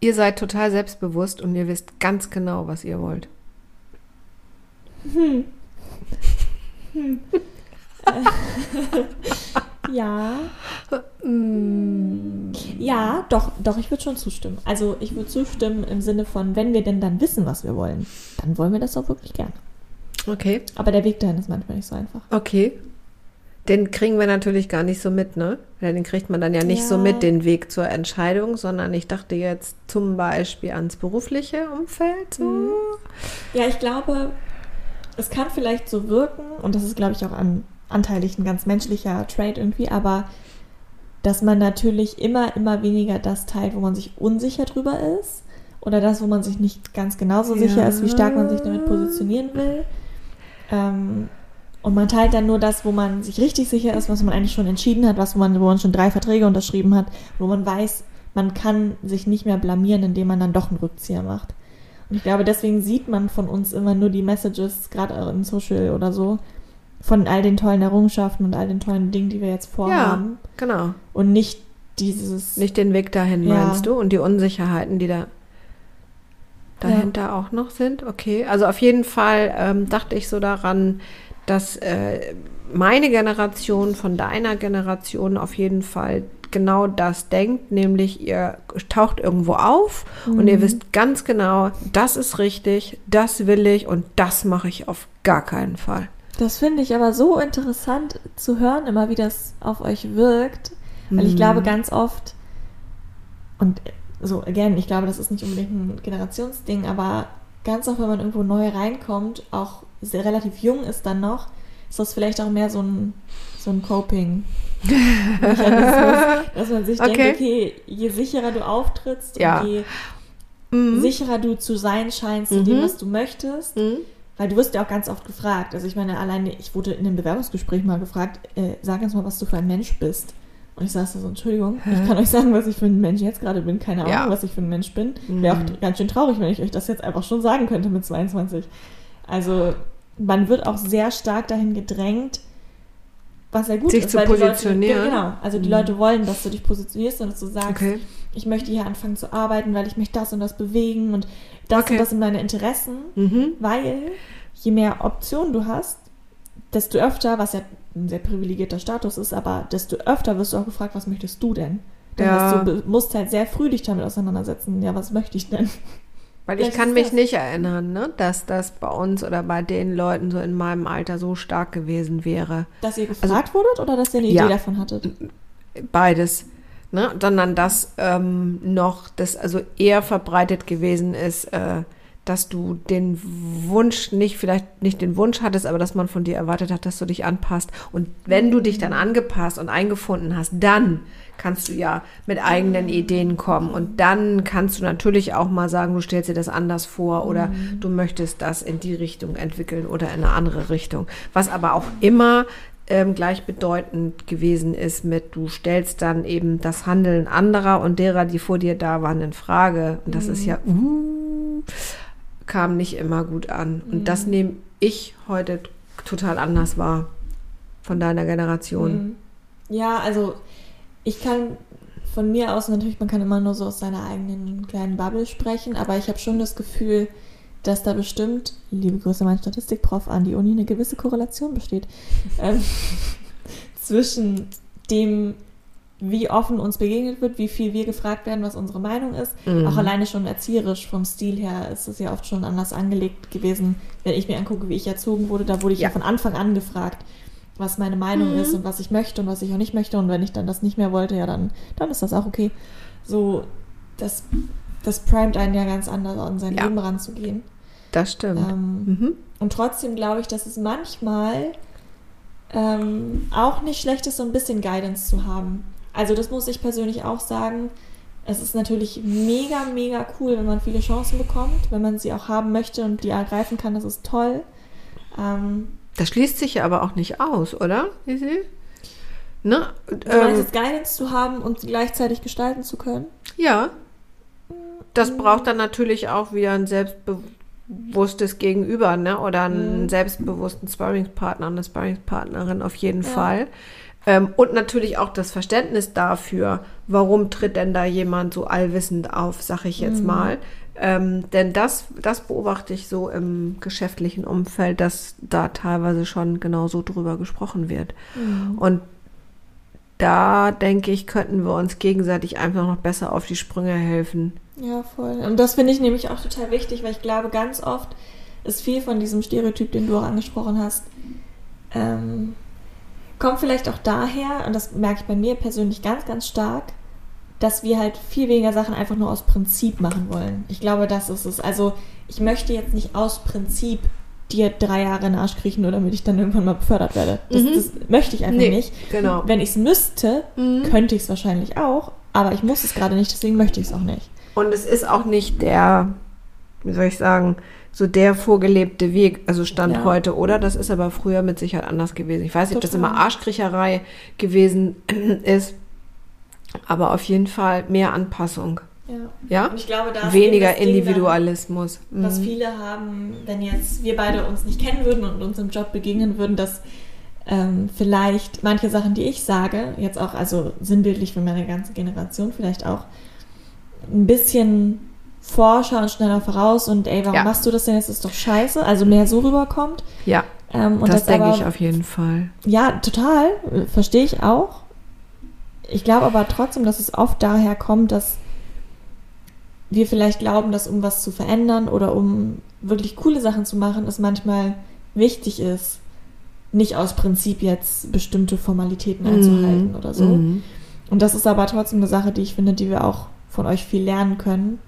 Ihr seid total selbstbewusst und ihr wisst ganz genau, was ihr wollt. Hm. Hm. ja. Mm. Ja, doch, doch, ich würde schon zustimmen. Also ich würde zustimmen im Sinne von, wenn wir denn dann wissen, was wir wollen, dann wollen wir das auch wirklich gern. Okay. Aber der Weg dahin ist manchmal nicht so einfach. Okay. Den kriegen wir natürlich gar nicht so mit, ne? Den kriegt man dann ja nicht Ja. so mit, den Weg zur Entscheidung, sondern ich dachte jetzt zum Beispiel ans berufliche Umfeld. So. Mhm. Ja, ich glaube, es kann vielleicht so wirken, und das ist, glaube ich, auch an, anteilig ein ganz menschlicher Trade irgendwie, aber dass man natürlich immer, immer weniger das teilt, wo man sich unsicher drüber ist. Oder das, wo man sich nicht ganz genauso Ja. sicher ist, wie stark man sich damit positionieren will. Ähm, und man teilt dann nur das, wo man sich richtig sicher ist, was man eigentlich schon entschieden hat, was man, wo man schon drei Verträge unterschrieben hat, wo man weiß, man kann sich nicht mehr blamieren, indem man dann doch einen Rückzieher macht. Und ich glaube, deswegen sieht man von uns immer nur die Messages, gerade in Social oder so, von all den tollen Errungenschaften und all den tollen Dingen, die wir jetzt vorhaben. Genau. Und nicht dieses. Nicht den Weg dahin, Ja. meinst du? Und die Unsicherheiten, die da dahinter auch noch sind. Okay. Also auf jeden Fall ähm, dachte ich so daran, dass äh, meine Generation von deiner Generation auf jeden Fall genau das denkt, nämlich ihr taucht irgendwo auf und ihr wisst ganz genau, das ist richtig, das will ich und das mache ich auf gar keinen Fall. Das finde ich aber so interessant zu hören, immer wie das auf euch wirkt. Weil ich Mhm. glaube, ganz oft, und so, again, ich glaube, das ist nicht unbedingt ein Generationsding, aber ganz oft, wenn man irgendwo neu reinkommt, auch sehr relativ jung ist dann noch, ist das vielleicht auch mehr so ein, so ein Coping. Mechanismus, dass man sich Okay. denkt, okay, je sicherer du auftrittst Ja. und je Mhm. sicherer du zu sein scheinst in dem, Mhm. was du möchtest, Mhm. weil du wirst ja auch ganz oft gefragt. Also ich meine, alleine, ich wurde in einem Bewerbungsgespräch mal gefragt, äh, sag uns mal, was du für ein Mensch bist. Und ich saß da so, Entschuldigung, ich kann euch sagen, was ich für ein Mensch jetzt gerade bin. Keine Ahnung, Ja. was ich für ein Mensch bin. Wäre auch ganz schön traurig, wenn ich euch das jetzt einfach schon sagen könnte mit 22. Also man wird auch sehr stark dahin gedrängt, was ja gut Sich ist. zu positionieren. Leute, genau, also die Mhm. Leute wollen, dass du dich positionierst und dass du sagst, Okay. ich möchte hier anfangen zu arbeiten, weil ich möchte das und das bewegen und das Okay. und das sind meine Interessen. Mhm. Weil je mehr Optionen du hast, desto öfter, was ja ein sehr privilegierter Status ist, aber desto öfter wirst du auch gefragt, was möchtest du denn? Das Ja. du musst halt sehr früh dich damit auseinandersetzen. Ja, was möchte ich denn? Weil ich Vielleicht kann mich das- nicht erinnern, ne, dass das bei uns oder bei den Leuten so in meinem Alter so stark gewesen wäre. Dass ihr gefragt wurdet oder dass ihr eine Also ja. Idee davon hattet? Beides. Ne? Sondern dass ähm, noch das also eher verbreitet gewesen ist, äh, dass du den Wunsch nicht, vielleicht nicht den Wunsch hattest, aber dass man von dir erwartet hat, dass du dich anpasst. Und wenn du dich dann angepasst und eingefunden hast, dann kannst du ja mit eigenen Ideen kommen. Und dann kannst du natürlich auch mal sagen, du stellst dir das anders vor oder du möchtest das in die Richtung entwickeln oder in eine andere Richtung. Was aber auch immer ähm, gleichbedeutend gewesen ist mit, du stellst dann eben das Handeln anderer und derer, die vor dir da waren, in Frage. Und das ist ja, uh, kam nicht immer gut an. Und das nehme ich heute total anders wahr von deiner Generation. Mhm. Ja, also ich kann von mir aus natürlich, man kann immer nur so aus seiner eigenen kleinen Bubble sprechen, aber ich habe schon das Gefühl, dass da bestimmt, liebe Grüße mein Statistikprof an die Uni, eine gewisse Korrelation besteht ähm, zwischen dem, wie offen uns begegnet wird, wie viel wir gefragt werden, was unsere Meinung ist. Mhm. Auch alleine schon erzieherisch vom Stil her ist es ja oft schon anders angelegt gewesen. Wenn ich mir angucke, wie ich erzogen wurde, da wurde ich ja, Ja. von Anfang an gefragt, was meine Meinung Mhm. ist und was ich möchte und was ich auch nicht möchte. Und wenn ich dann das nicht mehr wollte, ja, dann, dann ist das auch okay. So, das, das primet einen ja ganz anders an sein Ja. Leben ranzugehen. Das stimmt. Ähm, Mhm. und trotzdem glaube ich, dass es manchmal ähm, auch nicht schlecht ist, so ein bisschen Guidance zu haben. Also das muss ich persönlich auch sagen. es ist natürlich mega, mega cool, wenn man viele Chancen bekommt, wenn man sie auch haben möchte und die ergreifen kann, das ist toll. Ähm, Das schließt sich ja aber auch nicht aus, oder? Isi? Ne? du meinst Ähm, jetzt Guidance zu haben und sie gleichzeitig gestalten zu können? ja. Das braucht dann natürlich auch wieder ein selbstbewusstes Gegenüber, ne? Oder einen Mhm. selbstbewussten Sparringspartner, eine Sparringspartnerin auf jeden Ja. Fall. Ähm, und natürlich auch das Verständnis dafür, warum tritt denn da jemand so allwissend auf, sag ich jetzt Mhm. mal. Ähm, denn das, das beobachte ich so im geschäftlichen Umfeld, dass da teilweise schon genau so drüber gesprochen wird. Mhm. Und da denke ich, könnten wir uns gegenseitig einfach noch besser auf die Sprünge helfen. Ja, voll. Und das finde ich nämlich auch total wichtig, weil ich glaube, ganz oft ist viel von diesem Stereotyp, den du auch angesprochen hast, ähm, kommt vielleicht auch daher, und das merke ich bei mir persönlich ganz, ganz stark, dass wir halt viel weniger Sachen einfach nur aus Prinzip machen wollen. Ich glaube, das ist es. Also, ich möchte jetzt nicht aus Prinzip dir drei Jahre in den Arsch kriechen, nur damit ich dann irgendwann mal befördert werde. Das, Mhm. das möchte ich einfach Nee, nicht. genau. Wenn ich es müsste, Mhm. könnte ich es wahrscheinlich auch, aber ich muss es gerade nicht, deswegen möchte ich es auch nicht. Und es ist auch nicht der, wie soll ich sagen, so der vorgelebte Weg, also Stand Ja. heute, oder? Das ist aber früher mit Sicherheit anders gewesen. Ich weiß nicht, ob das immer Arschkriecherei gewesen ist, aber auf jeden Fall mehr Anpassung. Ja. Ja? Und ich glaube, da ist Weniger Individualismus. Dann, was Mhm. viele haben, wenn jetzt wir beide uns nicht kennen würden und uns im Job begegnen würden, dass ähm, vielleicht manche Sachen, die ich sage, jetzt auch, also sinnbildlich für meine ganze Generation vielleicht auch, ein bisschen forscher und schneller voraus und ey, warum Ja. machst du das denn jetzt? Das ist doch scheiße. Also mehr so rüberkommt. Ja, Ähm, und das, das, denke aber, ich auf jeden Fall. Ja, total. Verstehe ich auch. Ich glaube aber trotzdem, dass es oft daher kommt, dass wir vielleicht glauben, dass um was zu verändern oder um wirklich coole Sachen zu machen, es manchmal wichtig ist, nicht aus Prinzip jetzt bestimmte Formalitäten einzuhalten oder so. Mhm. Und das ist aber trotzdem eine Sache, die ich finde, die wir auch von euch viel lernen können.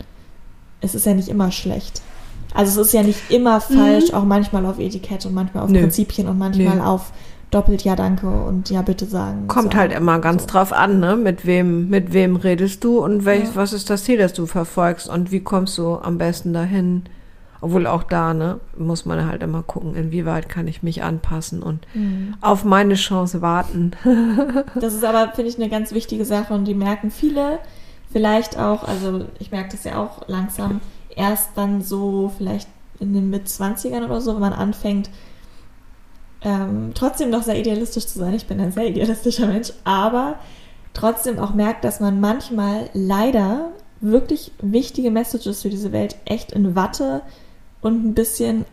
Es ist ja nicht immer schlecht. Also es ist ja nicht immer falsch, auch manchmal auf Etikette und manchmal auf Mhm. Nö. Prinzipien und manchmal Nö. auf doppelt ja danke und ja bitte sagen. Kommt so. halt immer ganz So. drauf an, ne? Mit wem, mit wem redest du und welch, Ja. was ist das Ziel, das du verfolgst und wie kommst du am besten dahin? Obwohl auch da, ne, muss man halt immer gucken, inwieweit kann ich mich anpassen und Mhm. auf meine Chance warten. Das ist aber, finde ich, eine ganz wichtige Sache und die merken viele vielleicht auch, also ich merke das ja auch langsam, erst dann so vielleicht in den Mit-20ern oder so, wenn man anfängt, ähm, trotzdem noch sehr idealistisch zu sein. Ich bin ein sehr idealistischer Mensch, aber trotzdem auch merkt, dass man manchmal leider wirklich wichtige Messages für diese Welt echt in Watte und ein bisschen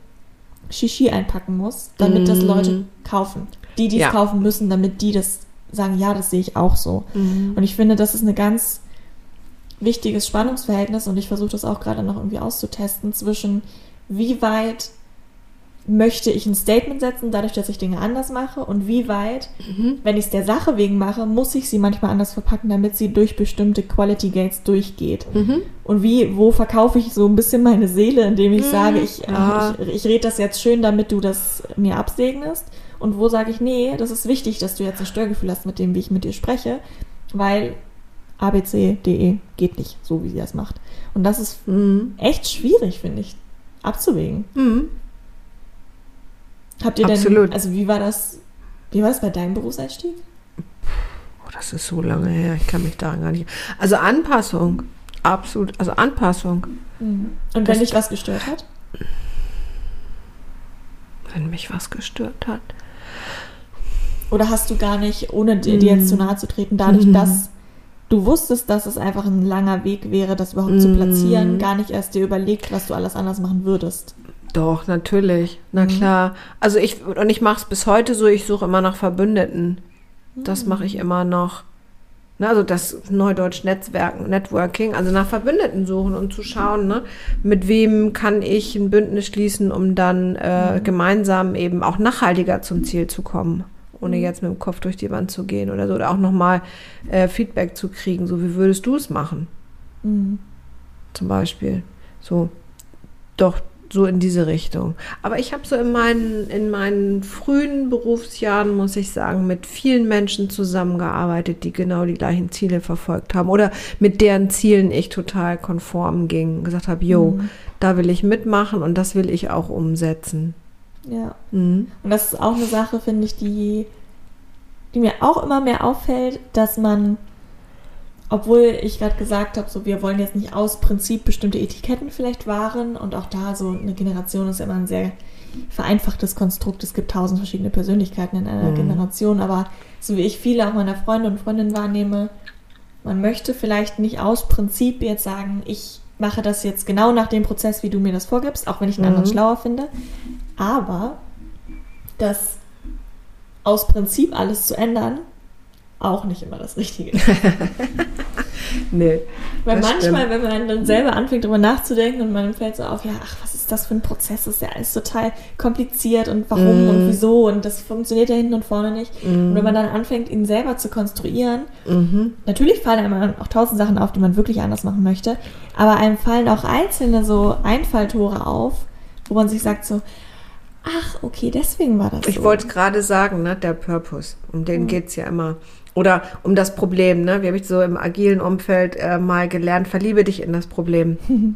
Shishi einpacken muss, damit das Mm. Leute kaufen. Die, die Ja. es kaufen müssen, damit die das sagen, ja, das sehe ich auch so. Und ich finde, das ist ein ganz wichtiges Spannungsverhältnis und ich versuche das auch gerade noch irgendwie auszutesten zwischen wie weit möchte ich ein Statement setzen, dadurch, dass ich Dinge anders mache und wie weit, Mhm. wenn ich es der Sache wegen mache, muss ich sie manchmal anders verpacken, damit sie durch bestimmte Quality Gates durchgeht. Mhm. Und wie, wo verkaufe ich so ein bisschen meine Seele, indem ich Mhm. sage, ich, Ja. ich, ich rede das jetzt schön, damit du das mir absegnest. Und wo sage ich, nee, das ist wichtig, dass du jetzt ein Störgefühl hast mit dem, wie ich mit dir spreche, weil ABC.de geht nicht, so wie sie das macht. Und das ist Mhm. echt schwierig, finde ich, abzuwägen. Mhm. Habt ihr denn, Absolut. also wie war das, wie war das bei deinem Berufseinstieg? Oh, das ist so lange her, ich kann mich daran gar nicht. Also Anpassung, absolut, also Anpassung. Und wenn dich was gestört hat? Wenn mich was gestört hat. Oder hast du gar nicht, ohne dir, dir jetzt zu nahe zu treten, dadurch, Mhm. dass du wusstest, dass es einfach ein langer Weg wäre, das überhaupt zu Mhm. platzieren, gar nicht erst dir überlegt, was du alles anders machen würdest? Doch, natürlich. Na Mhm. klar. Also ich, und ich mache es bis heute so, ich suche immer nach Verbündeten. Das Mhm. mache ich immer noch. Ne, also das Neudeutsch Netzwerken, Networking, also nach Verbündeten suchen und zu schauen, ne, mit wem kann ich ein Bündnis schließen, um dann äh, Mhm. gemeinsam eben auch nachhaltiger zum Ziel zu kommen, ohne Mhm. jetzt mit dem Kopf durch die Wand zu gehen oder so, oder auch nochmal äh, Feedback zu kriegen, so wie würdest du es machen? Mhm. zum Beispiel. So, doch, so in diese Richtung. Aber ich habe so in meinen, in meinen frühen Berufsjahren, muss ich sagen, mit vielen Menschen zusammengearbeitet, die genau die gleichen Ziele verfolgt haben oder mit deren Zielen ich total konform ging. Gesagt habe, jo, mhm. da will ich mitmachen und das will ich auch umsetzen. Ja. Mhm. Und das ist auch eine Sache, finde ich, die, die mir auch immer mehr auffällt, dass man obwohl ich gerade gesagt habe, so wir wollen jetzt nicht aus Prinzip bestimmte Etiketten vielleicht wahren und auch da so eine Generation ist immer ein sehr vereinfachtes Konstrukt. Es gibt tausend verschiedene Persönlichkeiten in einer mhm. Generation, aber so wie ich viele auch meiner Freunde und Freundinnen wahrnehme, man möchte vielleicht nicht aus Prinzip jetzt sagen, ich mache das jetzt genau nach dem Prozess, wie du mir das vorgibst, auch wenn ich einen mhm. anderen schlauer finde, aber das aus Prinzip alles zu ändern, auch nicht immer das Richtige. nee. Weil manchmal, stimmt. wenn man dann selber anfängt, darüber nachzudenken und man fällt so auf, ja, ach, was ist das für ein Prozess? Das ist ja alles total kompliziert und warum mm. und wieso und das funktioniert ja hinten und vorne nicht. Mm. Und wenn man dann anfängt, ihn selber zu konstruieren, mm natürlich fallen einem auch tausend Sachen auf, die man wirklich anders machen möchte, aber einem fallen auch einzelne so Einfalltore auf, wo man sich sagt so, ach, okay, deswegen war das Ich so. wollte gerade sagen, ne, der Purpose, um den mhm. geht es ja immer. Oder um das Problem, ne? Wie habe ich so im agilen Umfeld äh, mal gelernt, verliebe dich in das Problem.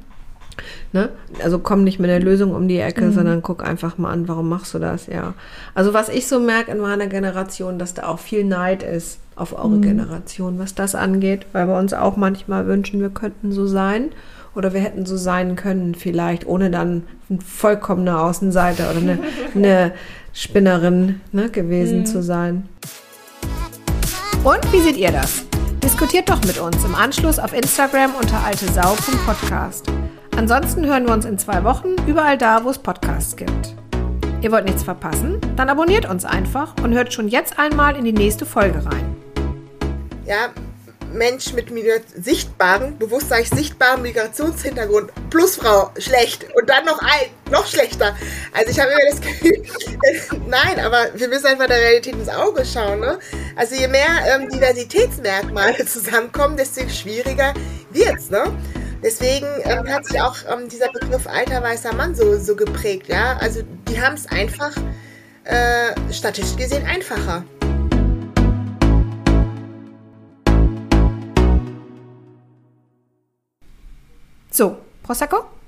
ne? Also komm nicht mit der Lösung um die Ecke, mhm. sondern guck einfach mal an, warum machst du das, ja. Also was ich so merke in meiner Generation, dass da auch viel Neid ist auf eure mhm. Generation, was das angeht, weil wir uns auch manchmal wünschen, wir könnten so sein oder wir hätten so sein können, vielleicht, ohne dann ein vollkommener Außenseiter oder eine, eine Spinnerin ne, gewesen mhm. zu sein. Und wie seht ihr das? Diskutiert doch mit uns im Anschluss auf Instagram unter altesau.podcast. Ansonsten hören wir uns in zwei Wochen überall da, wo es Podcasts gibt. Ihr wollt nichts verpassen? Dann abonniert uns einfach und hört schon jetzt einmal in die nächste Folge rein. Ja, Mensch mit sichtbaren, bewusst sage ich sichtbaren Migrationshintergrund plus Frau, schlecht. Und dann noch ein, noch schlechter. Also ich habe immer das Gefühl, nein, aber wir müssen einfach der Realität ins Auge schauen. Ne? Also je mehr ähm, Diversitätsmerkmale zusammenkommen, desto schwieriger wird's. Ne? Deswegen ähm, hat sich auch ähm, dieser Begriff alter weißer Mann so, so geprägt. Ja? Also die haben es einfach äh, statistisch gesehen einfacher. So, Prosecco?